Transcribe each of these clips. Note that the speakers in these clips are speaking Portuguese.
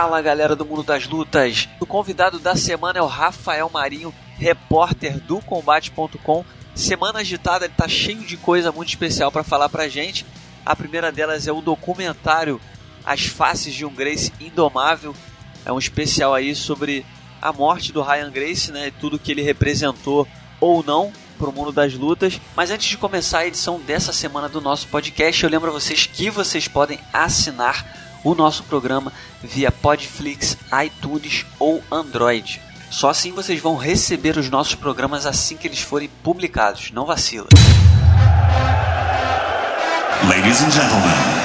Fala galera do mundo das lutas! O convidado da semana é o Rafael Marinho, repórter do Combate.com. Semana agitada, ele tá cheio de coisa muito especial para falar pra gente. A primeira delas é o documentário As Faces de um Grace Indomável. É um especial aí sobre a morte do Ryan Grace, né? E tudo que ele representou ou não para o mundo das lutas. Mas antes de começar a edição dessa semana do nosso podcast, eu lembro a vocês que vocês podem assinar o nosso programa via Podflix, iTunes ou Android. Só assim vocês vão receber os nossos programas assim que eles forem publicados. Não vacila. Ladies and gentlemen.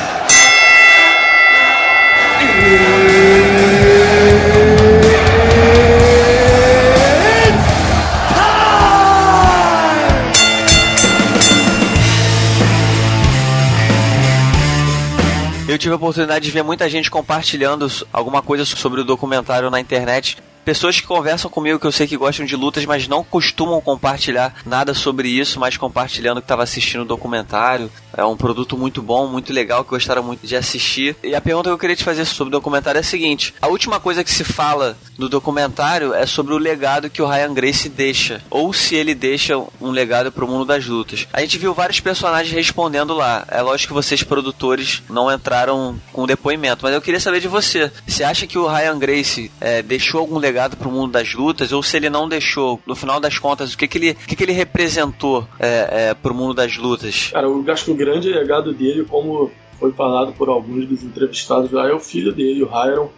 Tive a oportunidade de ver muita gente compartilhando alguma coisa sobre o documentário na internet pessoas que conversam comigo que eu sei que gostam de lutas, mas não costumam compartilhar nada sobre isso, mas compartilhando que estava assistindo o documentário. É um produto muito bom, muito legal, que gostaram muito de assistir. E a pergunta que eu queria te fazer sobre o documentário é a seguinte: a última coisa que se fala no documentário é sobre o legado que o Ryan Grace deixa, ou se ele deixa um legado para o mundo das lutas. A gente viu vários personagens respondendo lá. É lógico que vocês, produtores, não entraram com depoimento, mas eu queria saber de você. Você acha que o Ryan Grace é, deixou algum legado? Legado para o mundo das lutas, ou se ele não deixou, no final das contas, o que, que, ele, o que, que ele representou é, é, para o mundo das lutas? Cara, eu acho que o grande legado dele, como foi falado por alguns dos entrevistados lá, é o filho dele, o Hyron,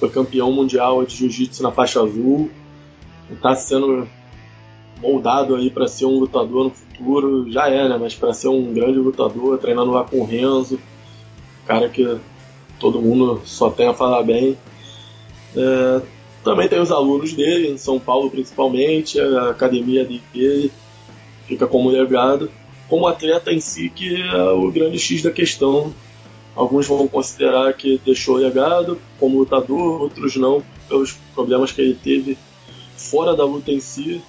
foi campeão mundial de jiu-jitsu na faixa azul, está sendo moldado aí para ser um lutador no futuro, já é, né? Mas para ser um grande lutador, treinando lá com o Renzo, cara que todo mundo só tem a falar bem. É, também tem os alunos dele, em São Paulo principalmente, a academia dele fica como legado. Como atleta em si, que é o grande X da questão. Alguns vão considerar que deixou legado como lutador, outros não, pelos problemas que ele teve fora da luta em si,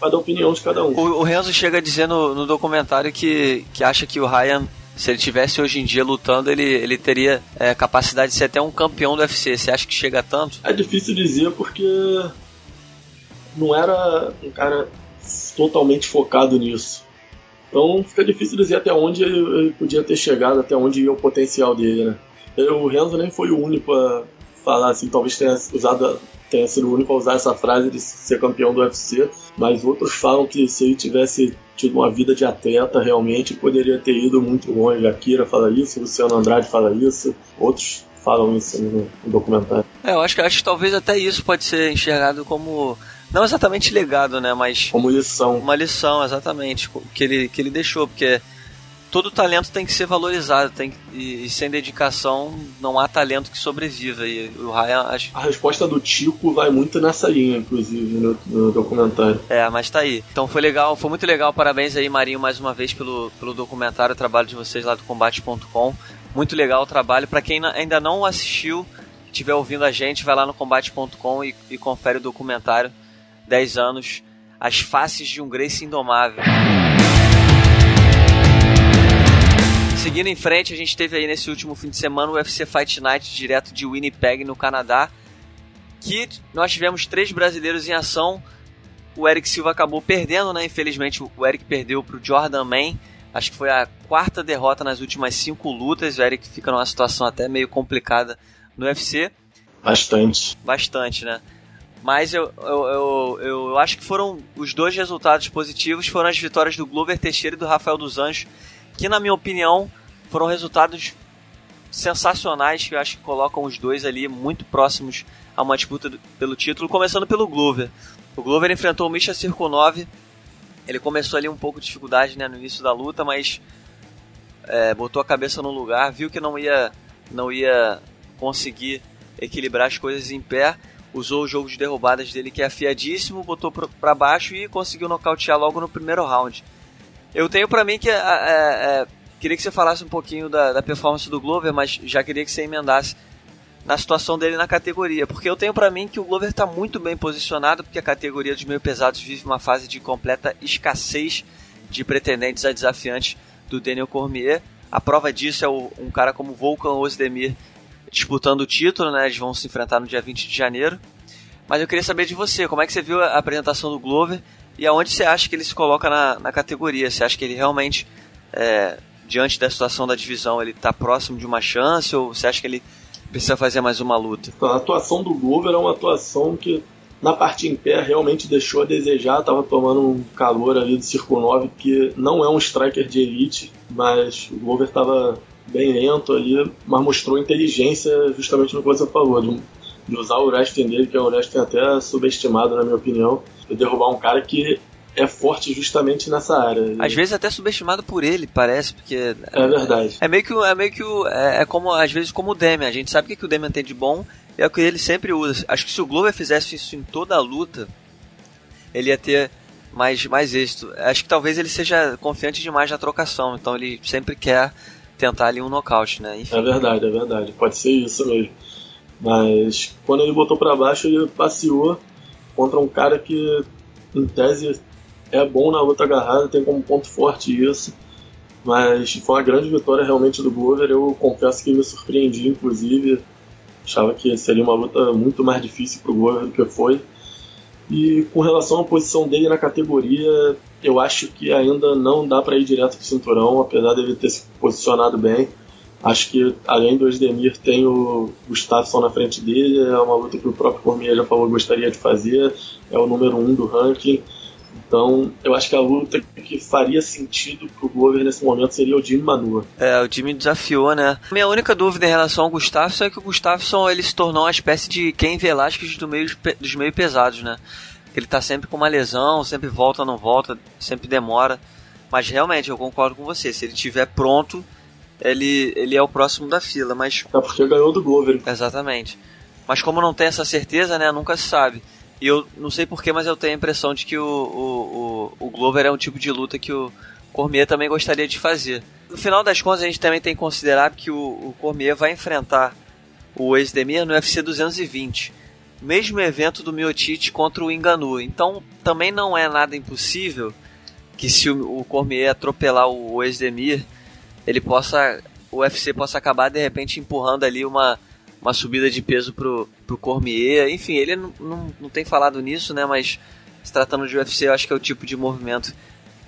dar opinião de cada um. O, Renzo chega a dizer no documentário que, que acha que o Ryan se ele tivesse hoje em dia lutando, ele, ele teria é, capacidade de ser até um campeão do UFC. Você acha que chega tanto? É difícil dizer porque não era um cara totalmente focado nisso. Então fica difícil dizer até onde ele podia ter chegado, até onde ia o potencial dele, né? O Renzo nem foi o único a falar assim, talvez tenha usado tenha sido o único a usar essa frase de ser campeão do UFC, mas outros falam que se ele tivesse tido uma vida de atleta realmente poderia ter ido muito longe. A Kira fala isso, Luciano Andrade fala isso, outros falam isso no, no documentário. É, eu acho que, acho que talvez até isso pode ser enxergado como não exatamente legado, né, mas como lição. Uma lição, exatamente, que ele que ele deixou, porque todo talento tem que ser valorizado, tem e, e, sem dedicação não há talento que sobreviva. E o Ryan acho... A resposta do Tico vai muito nessa linha, inclusive, no, no, documentário. É, mas tá aí. Então foi legal, foi muito legal. Parabéns aí, Marinho, mais uma vez pelo, pelo documentário, o trabalho de vocês lá do combate.com. Muito legal o trabalho. Para quem ainda não assistiu, estiver ouvindo a gente, vai lá no combate.com e, e confere o documentário 10 anos, As Faces de um Grace Indomável. Seguindo em frente, a gente teve aí nesse último fim de semana o UFC Fight Night direto de Winnipeg, no Canadá, que nós tivemos três brasileiros em ação. O Eric Silva acabou perdendo, né? Infelizmente, o Eric perdeu para o Jordan Man. Acho que foi a quarta derrota nas últimas cinco lutas. O Eric fica numa situação até meio complicada no UFC. Bastante. Bastante, né? Mas eu, eu, eu, eu, acho que foram os dois resultados positivos foram as vitórias do Glover Teixeira e do Rafael dos Anjos que na minha opinião foram resultados sensacionais que eu acho que colocam os dois ali muito próximos a uma disputa pelo título, começando pelo Glover. O Glover enfrentou o Misha Circo 9. Ele começou ali um pouco de dificuldade né, no início da luta, mas é, botou a cabeça no lugar, viu que não ia, não ia conseguir equilibrar as coisas em pé, usou o jogo de derrubadas dele que é afiadíssimo, botou para baixo e conseguiu nocautear logo no primeiro round. Eu tenho para mim que. É, é, queria que você falasse um pouquinho da, da, performance do Glover, mas já queria que você emendasse na situação dele na categoria. Porque eu tenho para mim que o Glover está muito bem posicionado, porque a categoria dos meio pesados vive uma fase de completa escassez de pretendentes a desafiantes do Daniel Cormier. A prova disso é o, um cara como Volkan Ozdemir. disputando o título, né? Eles vão se enfrentar no dia 20 de janeiro. Mas eu queria saber de você, como é que você viu a apresentação do Glover e aonde você acha que ele se coloca na, na categoria? Você acha que ele realmente, é, diante da situação da divisão, ele está próximo de uma chance ou você acha que ele precisa fazer mais uma luta? A atuação do Glover é uma atuação que na parte em pé realmente deixou a desejar, estava tomando um calor ali do Círculo 9, que não é um striker de elite, mas o Glover estava bem lento ali, mas mostrou inteligência justamente no que você falou, de de usar o wrestling dele, que é um wrestling até subestimado, na minha opinião, e derrubar um cara que é forte justamente nessa área. Às vezes até subestimado por ele, parece, porque. É verdade. É, é meio que, é meio que é, é, como, às vezes, como o Demian. A gente sabe o que, que o Demian tem de bom e é o que ele sempre usa. Acho que se o Glover fizesse isso em toda a luta, ele ia ter mais, mais êxito. Acho que talvez ele seja confiante demais na trocação, então ele sempre quer tentar ali um nocaute, né? Enfim. É verdade, é verdade. Pode ser isso mesmo. Mas quando ele botou para baixo, ele passeou contra um cara que, em tese, é bom na luta agarrada, tem como ponto forte isso. Mas foi uma grande vitória realmente do Glover. Eu confesso que me surpreendi, inclusive. Achava que seria uma luta muito mais difícil para o Glover do que foi. E com relação à posição dele na categoria, eu acho que ainda não dá para ir direto pro cinturão, apesar dele ter se posicionado bem. Acho que além do Esdemir tem o Gustafsson na frente dele, é uma luta que o próprio Cormier já falou gostaria de fazer, é o número um do ranking. Então, eu acho que a luta que faria sentido pro Glover nesse momento seria o Jimmy Manua. É, o Jimmy desafiou, né? Minha única dúvida em relação ao Gustafsson é que o Gustafsson ele se tornou uma espécie de Ken Velasquez do meio, dos meio pesados, né? Ele tá sempre com uma lesão, sempre volta, não volta, sempre demora. Mas realmente, eu concordo com você. Se ele estiver pronto, ele, ele é o próximo da fila, mas... É porque ganhou do Glover. Exatamente. Mas como não tem essa certeza, né, nunca se sabe. E eu não sei porquê, mas eu tenho a impressão de que o, o, o, o Glover é um tipo de luta que o Cormier também gostaria de fazer. No final das contas, a gente também tem que considerar que o, o Cormier vai enfrentar o ex-Demir no UFC 220. Mesmo evento do Miotite contra o Enganu. Então, também não é nada impossível que se o, o Cormier atropelar o, ex-Demir ele possa o UFC possa acabar de repente empurrando ali uma, uma subida de peso pro, pro Cormier. Enfim, ele não, não, não tem falado nisso, né? Mas se tratando de UFC, eu acho que é o tipo de movimento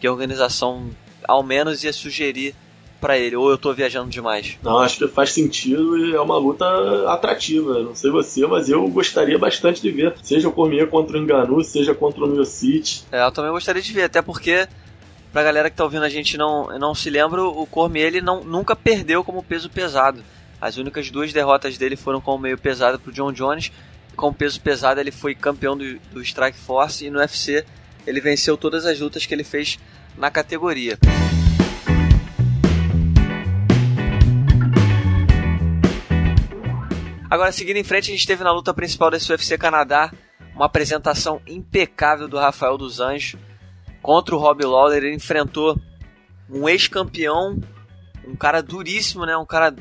que a organização ao menos ia sugerir para ele. Ou eu tô viajando demais? Não, acho que faz sentido e é uma luta atrativa. Não sei você, mas eu gostaria bastante de ver. Seja o Cormier contra o Enganu, seja contra o Miocic. É, eu também gostaria de ver, até porque pra galera que tá ouvindo a gente não, não se lembra, o Cormier ele não, nunca perdeu como peso pesado. As únicas duas derrotas dele foram como meio pesado pro John Jones. Com peso pesado ele foi campeão do, do Strike Force e no UFC ele venceu todas as lutas que ele fez na categoria. Agora, seguindo em frente, a gente teve na luta principal desse UFC Canadá uma apresentação impecável do Rafael dos Anjos contra o Rob Lawler, ele enfrentou um ex-campeão, um cara duríssimo, né? Um cara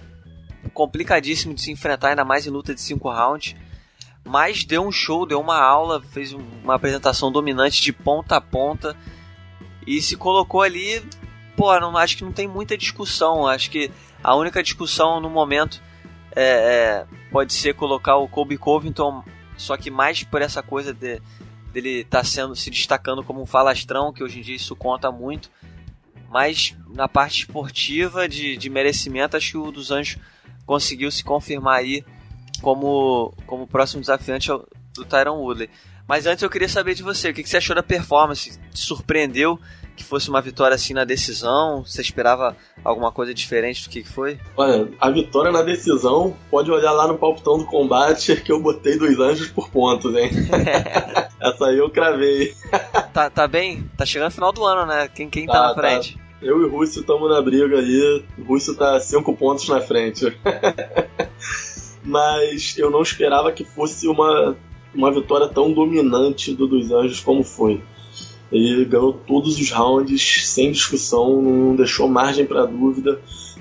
complicadíssimo de se enfrentar, ainda mais em luta de 5 rounds. Mas deu um show, deu uma aula, fez uma apresentação dominante de ponta a ponta e se colocou ali. Pô, não, acho que não tem muita discussão. Acho que a única discussão no momento é, é, pode ser colocar o Colby Covington, só que mais por essa coisa de dele tá sendo se destacando como um falastrão, que hoje em dia isso conta muito. Mas na parte esportiva de, de merecimento, acho que o dos Anjos conseguiu se confirmar aí como, como próximo desafiante do Tyron Woodley. Mas antes eu queria saber de você, o que, que você achou da performance? Te surpreendeu que fosse uma vitória assim na decisão? Você esperava alguma coisa diferente do que foi? Olha, a vitória na decisão, pode olhar lá no palpitão do combate que eu botei dois anjos por pontos, hein? Essa aí eu cravei. tá, tá bem? Tá chegando no final do ano, né? Quem, quem tá, tá na frente? Tá. Eu e o Rússio estamos na briga aí. O Rússio tá cinco pontos na frente. Mas eu não esperava que fosse uma, uma vitória tão dominante do dos Anjos como foi. Ele ganhou todos os rounds sem discussão, não deixou margem para dúvida.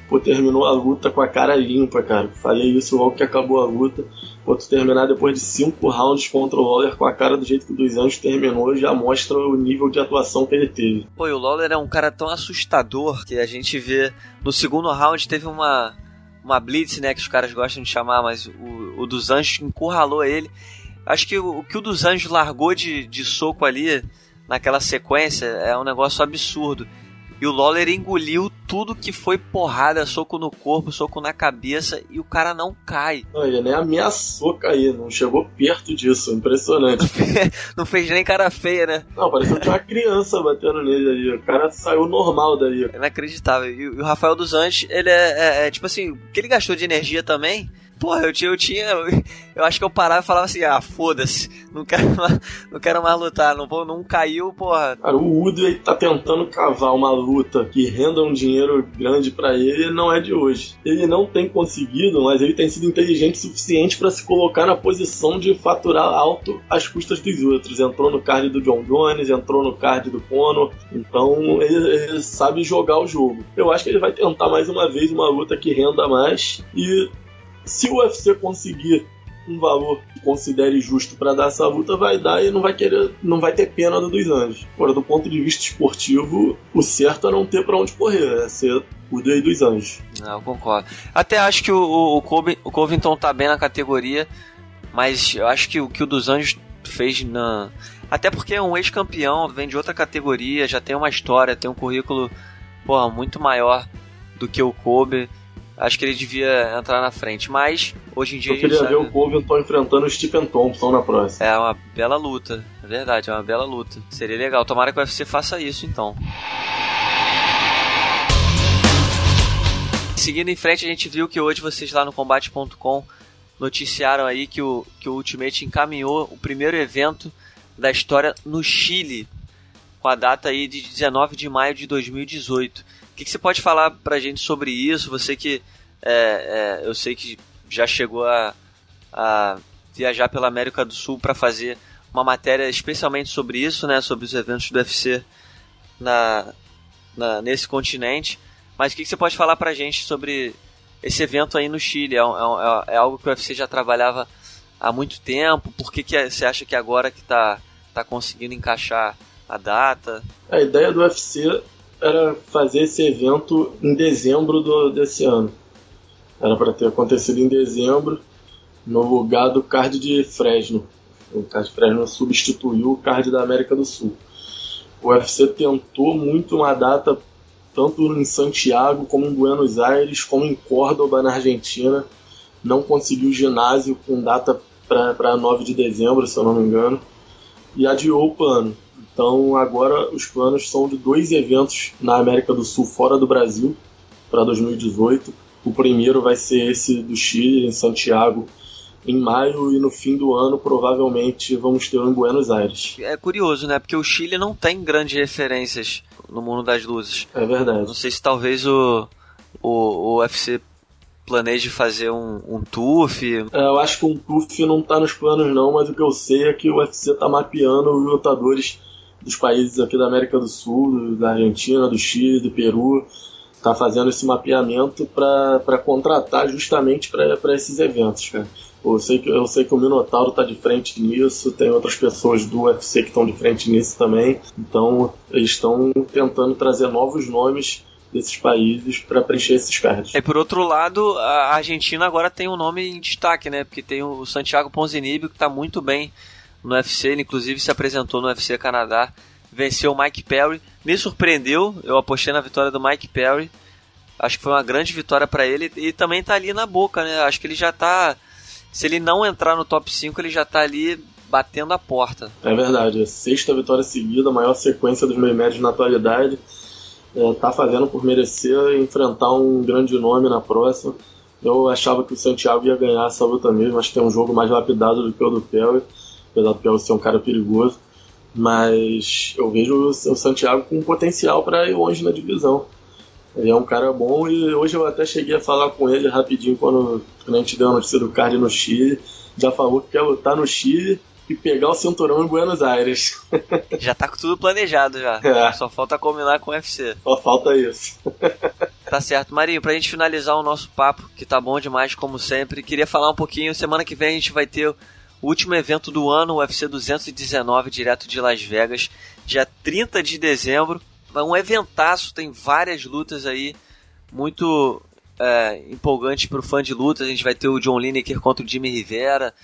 Pô, terminou a luta com a cara limpa, cara. Falei isso logo que acabou a luta. Pô, tu terminar depois de cinco rounds contra o Lawler com a cara do jeito que o dos anos terminou, já mostra o nível de atuação que ele teve. Pô, e o Lawler é um cara tão assustador que a gente vê no segundo round teve uma uma blitz, né, que os caras gostam de chamar, mas o, o dos Anjos encurralou ele. Acho que o, o que o dos Anjos largou de, de soco ali naquela sequência é um negócio absurdo. E o Lawler engoliu tudo que foi porrada, soco no corpo, soco na cabeça, e o cara não cai. Não, ele nem ameaçou cair, não chegou perto disso, impressionante. não fez nem cara feia, né? Não, parecia que uma criança batendo nele ali. O cara saiu normal daí. É inacreditável. E o Rafael dos Anjos, ele é, é, é tipo assim, o que ele gastou de energia também Porra, eu tinha, eu tinha. Eu acho que eu parava e falava assim, ah, foda-se, não quero mais, não quero mais lutar, não, vou, não caiu, porra. Cara, o Woodley tá tentando cavar uma luta que renda um dinheiro grande para ele não é de hoje. Ele não tem conseguido, mas ele tem sido inteligente o suficiente para se colocar na posição de faturar alto às custas dos outros. Entrou no card do John Jones, entrou no card do Conor, então ele, ele sabe jogar o jogo. Eu acho que ele vai tentar mais uma vez uma luta que renda mais e se o UFC conseguir um valor que considere justo para dar essa luta, vai dar e não vai querer, não vai ter pena do dos anjos. Agora, do ponto de vista esportivo, o certo é não ter para onde correr, é ser o Rei dos Anjos. Não, eu concordo. Até acho que o, o, Covington, o Covington tá bem na categoria, mas eu acho que o que o dos Anjos fez na. Até porque é um ex-campeão, vem de outra categoria, já tem uma história, tem um currículo porra, muito maior do que o Kobe acho que ele devia entrar na frente. Mas, hoje em dia. Eu queria sabe... ver o Covington enfrentando o Stephen Thompson na próxima. É uma bela luta, é verdade, é uma bela luta. Seria legal. Tomara que o UFC faça isso então. Seguindo em frente, a gente viu que hoje vocês lá no combate.com noticiaram aí que o, que o Ultimate encaminhou o primeiro evento da história no Chile, com a data aí de 19 de maio de 2018 que, que você pode falar pra gente sobre isso? Você que é, é, eu sei que já chegou a, a viajar pela América do Sul para fazer uma matéria especialmente sobre isso, né? Sobre os eventos do UFC na, na nesse continente. Mas o que, que você pode falar pra gente sobre esse evento aí no Chile? É, é, é algo que o UFC já trabalhava há muito tempo? Por que, que você acha que agora que está tá conseguindo encaixar a data? A ideia do UFC era fazer esse evento em dezembro do, desse ano. Era para ter acontecido em dezembro, no lugar do card de Fresno. O card de Fresno substituiu o card da América do Sul. O UFC tentou muito uma data tanto em Santiago como em Buenos Aires, como em Córdoba, na Argentina. Não conseguiu ginásio com data para 9 de dezembro, se eu não me engano, e adiou o plano. Então agora os planos são de dois eventos na América do Sul fora do Brasil para 2018. O primeiro vai ser esse do Chile, em Santiago, em maio, e no fim do ano provavelmente vamos ter um em Buenos Aires. É curioso, né? Porque o Chile não tem grandes referências no mundo das luzes. É verdade. Não sei se talvez o, o, o UFC planeje fazer um, um TUF. É, eu acho que um TUF não está nos planos não, mas o que eu sei é que o UFC está mapeando os lutadores dos países aqui da América do Sul, da Argentina, do Chile, do Peru, está fazendo esse mapeamento para contratar justamente para esses eventos, cara. Eu sei, que, eu sei que o Minotauro está de frente nisso, tem outras pessoas do UFC que estão de frente nisso também. Então, eles estão tentando trazer novos nomes desses países para preencher esses cards. E por outro lado, a Argentina agora tem um nome em destaque, né? Porque tem o Santiago Ponzinibbio que está muito bem no UFC, ele inclusive se apresentou no UFC Canadá, venceu o Mike Perry, me surpreendeu, eu apostei na vitória do Mike Perry, acho que foi uma grande vitória para ele e também tá ali na boca, né? Acho que ele já tá, se ele não entrar no top 5, ele já tá ali batendo a porta. É verdade, a sexta vitória seguida, maior sequência dos meio médios na atualidade. É, tá fazendo por merecer enfrentar um grande nome na próxima. Eu achava que o Santiago ia ganhar essa luta mesmo, acho que tem um jogo mais lapidado do que o do Perry apesar do Piauí ser um cara perigoso. Mas eu vejo o Santiago com potencial para ir longe na divisão. Ele é um cara bom e hoje eu até cheguei a falar com ele rapidinho quando, quando a gente deu a notícia do card no Chile. Já falou que quer lutar no Chile e pegar o cinturão em Buenos Aires. já tá com tudo planejado já. É. Só falta combinar com o UFC. Só falta isso. tá certo. Marinho, pra gente finalizar o nosso papo, que tá bom demais como sempre, queria falar um pouquinho. Semana que vem a gente vai ter o último evento do ano, o UFC 219, direto de Las Vegas, dia 30 de dezembro. É um eventaço, tem várias lutas aí muito é, empolgantes pro fã de luta. A gente vai ter o John Lineker contra o Jimmy Rivera.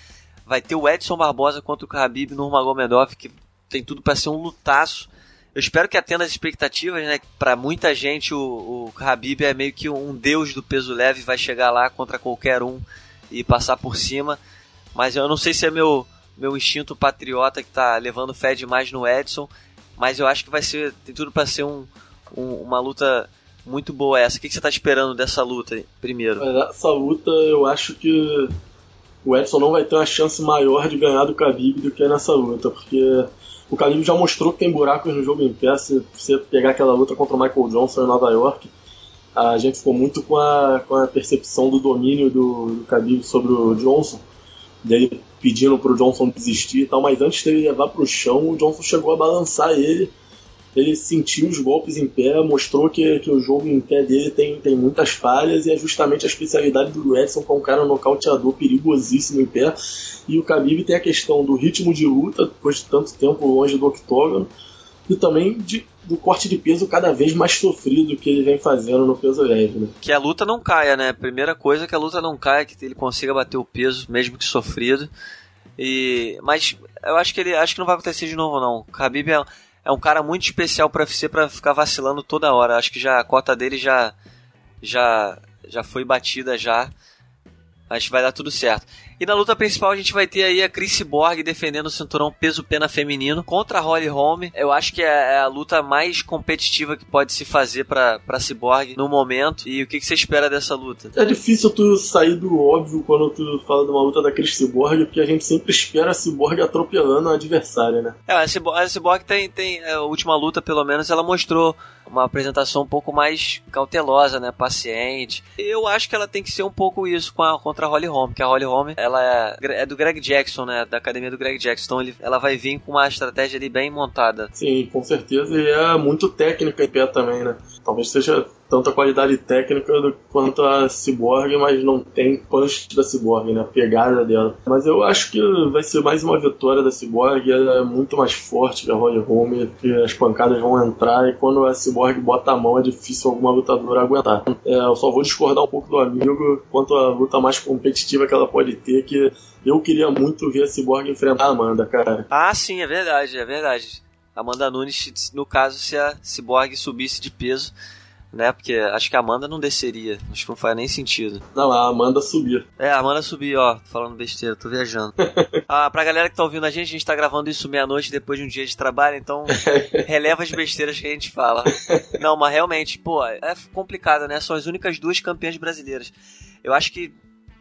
Vai ter o Edson Barbosa contra o Khabib Nurmagomedov, que tem tudo para ser um lutaço. Eu espero que atenda as expectativas, né? Para muita gente o, o é meio que um deus do peso leve, vai chegar lá contra qualquer um e passar por cima. Mas eu não sei se é meu meu instinto patriota que tá levando fé demais no Edson, mas eu acho que vai ser tem tudo para ser um, um, uma luta muito boa essa. O que, que você está esperando dessa luta primeiro? Essa luta eu acho que o Edson não vai ter uma chance maior de ganhar do Khabib do que nessa luta, porque o Khabib já mostrou que tem buracos no jogo em pé. Se você pegar aquela luta contra o Michael Johnson em Nova York, a gente ficou muito com a, com a percepção do domínio do, do Khabib sobre o Johnson, dele pedindo para o Johnson desistir e tal, mas antes dele levar para o chão, o Johnson chegou a balançar ele ele sentiu os golpes em pé, mostrou que, que o jogo em pé dele tem, tem muitas falhas e é justamente a especialidade do Edson, que é um cara nocauteador perigosíssimo em pé. E o Khabib tem a questão do ritmo de luta, depois de tanto tempo longe do octógono, e também de, do corte de peso cada vez mais sofrido que ele vem fazendo no peso leve. Né? Que a luta não caia, né? Primeira coisa é que a luta não caia, que ele consiga bater o peso, mesmo que sofrido. E mas eu acho que ele acho que não vai acontecer de novo não. O Khabib é, é um cara muito especial para UFC para ficar vacilando toda hora. Acho que já a cota dele já já já foi batida já. Acho que vai dar tudo certo. E na luta principal a gente vai ter aí a Chris Borg defendendo o cinturão peso-pena feminino contra a Holly Holm. Eu acho que é, é a luta mais competitiva que pode se fazer para Cyborg no momento. E o que, que, você espera dessa luta? É difícil tu sair do óbvio quando tu fala de uma luta da Chris Cyborg, porque a gente sempre espera a Cyborg atropelando a adversária, né? É, a Cyborg, a Cyborg tem, tem é, a última luta, pelo menos, ela mostrou uma apresentação um pouco mais cautelosa, né? Paciente. Eu acho que ela tem que ser um pouco isso com a, contra a Holly Holm, que a Holly Holm ela é, é, do Greg Jackson, né? Da academia do Greg Jackson. Então ele, ela vai vir com uma estratégia ali bem montada. Sim, com certeza. E é muito técnica em pé também, né? Talvez seja tanta qualidade técnica quanto a Cyborg, mas não tem punch da Cyborg, né? A pegada dela. Mas eu acho que vai ser mais uma vitória da Cyborg. Ela é muito mais forte que a Holly Holm, que as pancadas vão entrar e quando a Cyborg bota a mão é difícil alguma lutadora aguentar. É, eu só vou discordar um pouco do amigo quanto à luta mais competitiva que ela pode ter, que eu queria muito ver a Cyborg enfrentar a Amanda, cara. Ah, sim, é verdade, é verdade. Amanda Nunes, no caso, se a Cyborg subisse de peso, né? Porque acho que a Amanda não desceria. Acho que não faz nem sentido. Não, a Amanda subir. É, a Amanda subir, ó. Tô falando besteira, tô viajando. ah, pra galera que tá ouvindo a gente, a gente tá gravando isso meia-noite depois de um dia de trabalho, então releva as besteiras que a gente fala. Não, mas realmente, pô, é complicado, né? São as únicas duas campeãs brasileiras. Eu acho que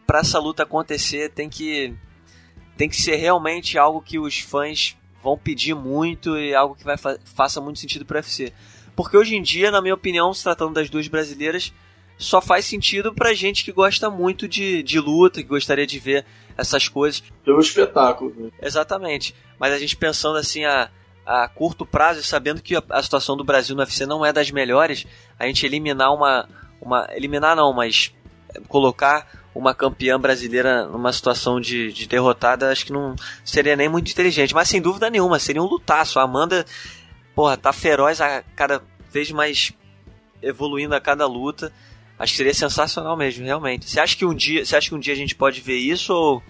para essa luta acontecer tem que tem que ser realmente algo que os fãs vão pedir muito e algo que vai fa faça muito sentido para UFC. Porque hoje em dia, na minha opinião, se tratando das duas brasileiras, só faz sentido pra gente que gosta muito de, de luta, que gostaria de ver essas coisas. Pelo espetáculo. Né? Exatamente. Mas a gente pensando assim a, a curto prazo, sabendo que a, a, situação do Brasil no UFC não é das melhores, a gente eliminar uma. uma eliminar não, mas colocar uma campeã brasileira numa situação de, de derrotada, acho que não seria nem muito inteligente. Mas sem dúvida nenhuma, seria um lutaço. A Amanda, porra, tá feroz a cada vez mais evoluindo a cada luta. Acho que seria sensacional mesmo, realmente. Você acha que um dia, você acha que um dia a gente pode ver isso ou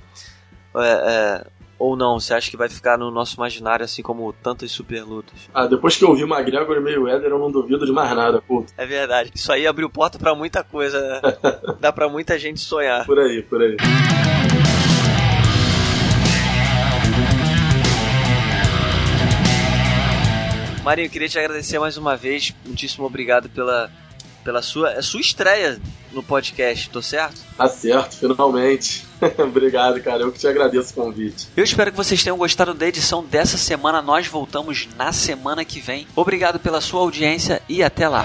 é, é, ou não? Você acha que vai ficar no nosso imaginário assim como tantas super lutas? Ah, depois que eu vi o McGregor e Mayweather, eu não duvido de mais nada, puto. É verdade. Isso aí abriu porta para muita coisa, né? Dá para muita gente sonhar. Por aí, por aí. Marinho, queria te agradecer mais uma vez. Muitíssimo obrigado pela, pela sua, é sua estreia no podcast, tô certo? Tá certo, finalmente. Obrigado, cara. Eu que te agradeço o convite. Eu espero que vocês tenham gostado da edição dessa semana. Nós voltamos na semana que vem. Obrigado pela sua audiência e até lá.